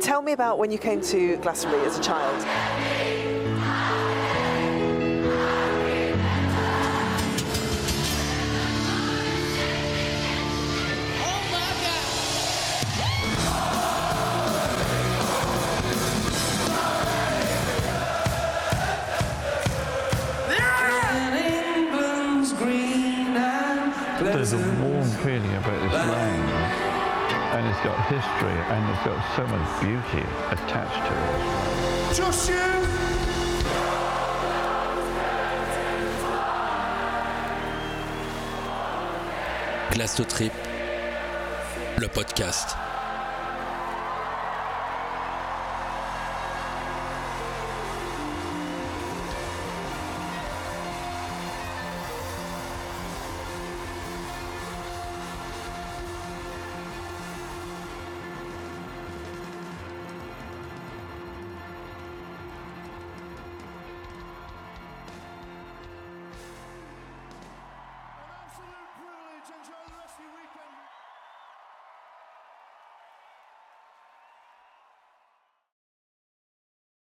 tell me about when you came to Glastonbury as a child. There's a warm feeling about this land, and it's got history, and it's got so much beauty attached to it. Just you! Glasto Trip, le podcast.